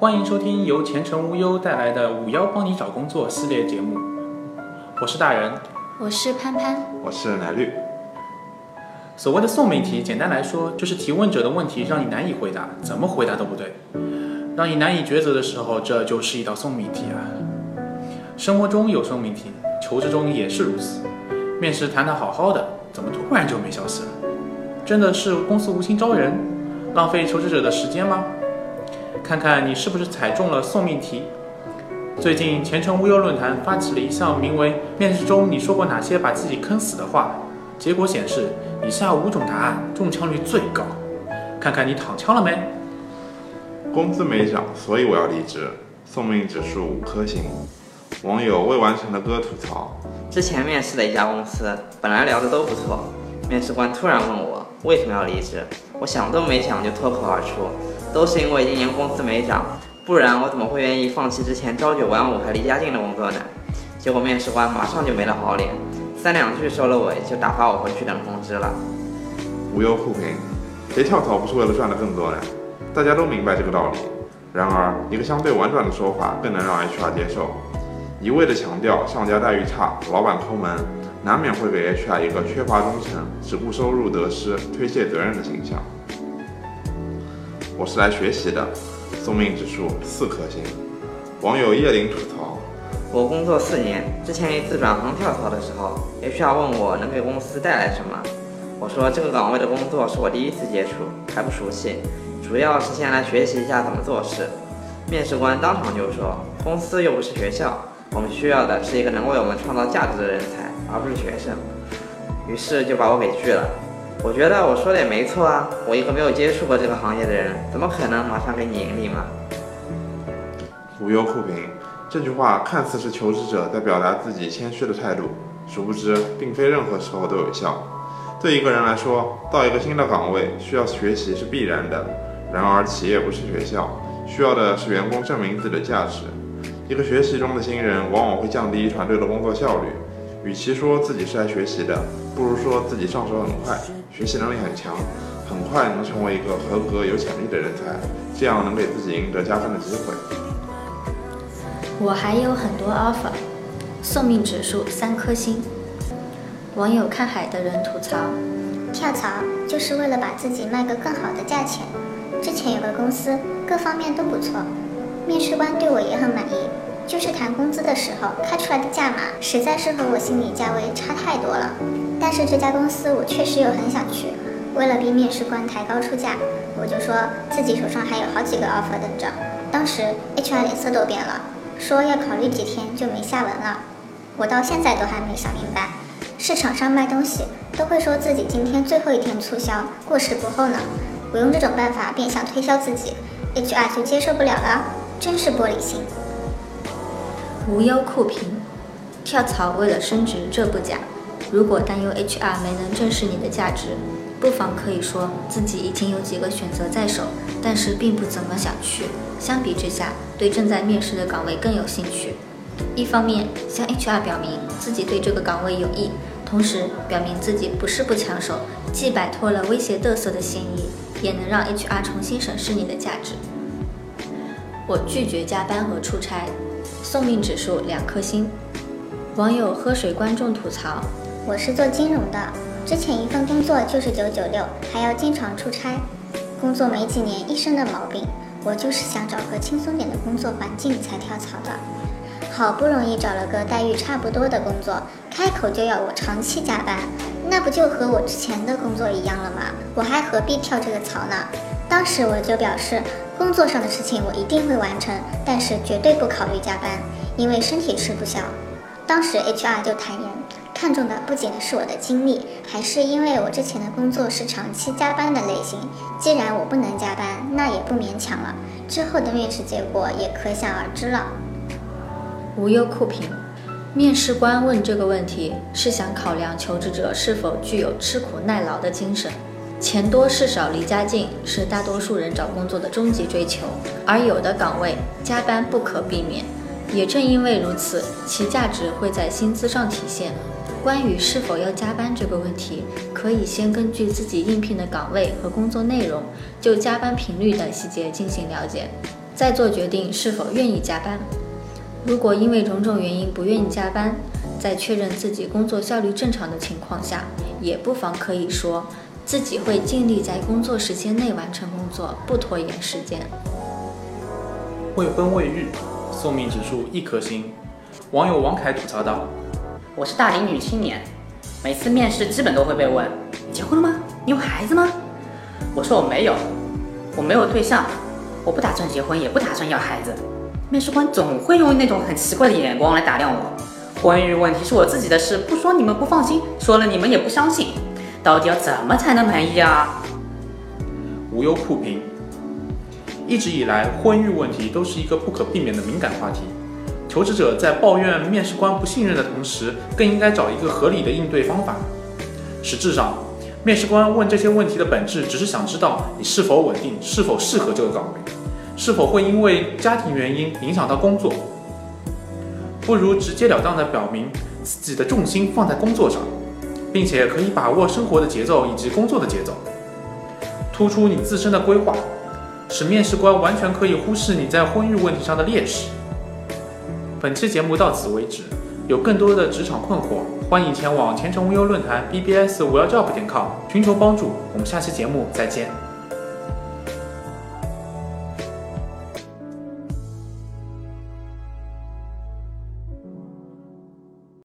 欢迎收听由前程无忧带来的“五幺帮你找工作”系列节目，我是大人，我是潘潘，我是奶绿。所谓的送命题，简单来说就是提问者的问题让你难以回答，怎么回答都不对，让你难以抉择的时候，这就是一道送命题啊。生活中有送命题，求职中也是如此。面试谈得好好的，怎么突然就没消息了？真的是公司无心招人，浪费求职者的时间吗？看看你是不是踩中了送命题。最近前程无忧论坛发起了一项名为“面试中你说过哪些把自己坑死的话”，结果显示以下五种答案中枪率最高。看看你躺枪了没？工资没涨，所以我要离职。送命指数五颗星。网友未完成的歌吐槽：之前面试的一家公司，本来聊的都不错，面试官突然问我为什么要离职，我想都没想就脱口而出。都是因为今年工资没涨，不然我怎么会愿意放弃之前朝九晚五还离家近的工作呢？结果面试官马上就没了好脸，三两句收了尾就打发我回去等通知了。无忧互评，谁跳槽不是为了赚的更多呢？大家都明白这个道理。然而，一个相对婉转的说法更能让 HR 接受，一味的强调上家待遇差、老板抠门，难免会给 HR 一个缺乏忠诚、只顾收入得失、推卸责任的形象。我是来学习的，送命指数四颗星。网友叶林吐槽：我工作四年，之前一次转行跳槽的时候，HR 问我能给公司带来什么，我说这个岗位的工作是我第一次接触，还不熟悉，主要是先来学习一下怎么做事。面试官当场就说：公司又不是学校，我们需要的是一个能为我们创造价值的人才，而不是学生。于是就把我给拒了。我觉得我说的也没错啊，我一个没有接触过这个行业的人，怎么可能马上给你盈利嘛？无忧酷评，这句话看似是求职者在表达自己谦虚的态度，殊不知并非任何时候都有效。对一个人来说，到一个新的岗位需要学习是必然的，然而企业不是学校，需要的是员工证明自己的价值。一个学习中的新人往往会降低团队的工作效率。与其说自己是来学习的，不如说自己上手很快，学习能力很强，很快能成为一个合格有潜力的人才，这样能给自己赢得加分的机会。我还有很多 offer，送命指数三颗星。网友看海的人吐槽：跳槽就是为了把自己卖个更好的价钱。之前有个公司，各方面都不错，面试官对我也很满意。就是谈工资的时候开出来的价码，实在是和我心里价位差太多了。但是这家公司我确实又很想去，为了逼面试官抬高出价，我就说自己手上还有好几个 offer 等着。当时 HR 脸色都变了，说要考虑几天就没下文了。我到现在都还没想明白，市场上卖东西都会说自己今天最后一天促销，过时不候呢。我用这种办法变相推销自己，HR 就接受不了了，真是玻璃心。无忧酷评，跳槽为了升职这不假。如果担忧 HR 没能正视你的价值，不妨可以说自己已经有几个选择在手，但是并不怎么想去。相比之下，对正在面试的岗位更有兴趣。一方面向 HR 表明自己对这个岗位有意，同时表明自己不是不抢手，既摆脱了威胁嘚瑟的嫌疑，也能让 HR 重新审视你的价值。我拒绝加班和出差。送命指数两颗星。网友喝水观众吐槽：我是做金融的，之前一份工作就是九九六，还要经常出差，工作没几年一身的毛病。我就是想找个轻松点的工作环境才跳槽的。好不容易找了个待遇差不多的工作，开口就要我长期加班，那不就和我之前的工作一样了吗？我还何必跳这个槽呢？当时我就表示。工作上的事情我一定会完成，但是绝对不考虑加班，因为身体吃不消。当时 HR 就坦言，看中的不仅是我的经历，还是因为我之前的工作是长期加班的类型。既然我不能加班，那也不勉强了。之后的面试结果也可想而知了。无忧酷评，面试官问这个问题是想考量求职者是否具有吃苦耐劳的精神。钱多事少离家近是大多数人找工作的终极追求，而有的岗位加班不可避免。也正因为如此，其价值会在薪资上体现。关于是否要加班这个问题，可以先根据自己应聘的岗位和工作内容，就加班频率等细节进行了解，再做决定是否愿意加班。如果因为种种原因不愿意加班，在确认自己工作效率正常的情况下，也不妨可以说自己会尽力在工作时间内完成工作，不拖延时间。未婚未育，送命指数一颗星。网友王凯吐槽道：“我是大龄女青年，每次面试基本都会被问：你结婚了吗？你有孩子吗？我说我没有，我没有对象，我不打算结婚，也不打算要孩子。面试官总会用那种很奇怪的眼光来打量我。婚育问题是我自己的事，不说你们不放心，说了你们也不相信。到底要怎么才能满意啊？”无忧酷评。一直以来，婚育问题都是一个不可避免的敏感话题。求职者在抱怨面试官不信任的同时，更应该找一个合理的应对方法。实质上，面试官问这些问题的本质，只是想知道你是否稳定，是否适合这个岗位，是否会因为家庭原因影响到工作。不如直截了当地表明自己的重心放在工作上，并且可以把握生活的节奏以及工作的节奏，突出你自身的规划。使面试官完全可以忽视你在婚育问题上的劣势。本期节目到此为止，有更多的职场困惑，欢迎前往前程无忧论坛 bbs 五幺 job 点 com 寻求帮助。我们下期节目再见。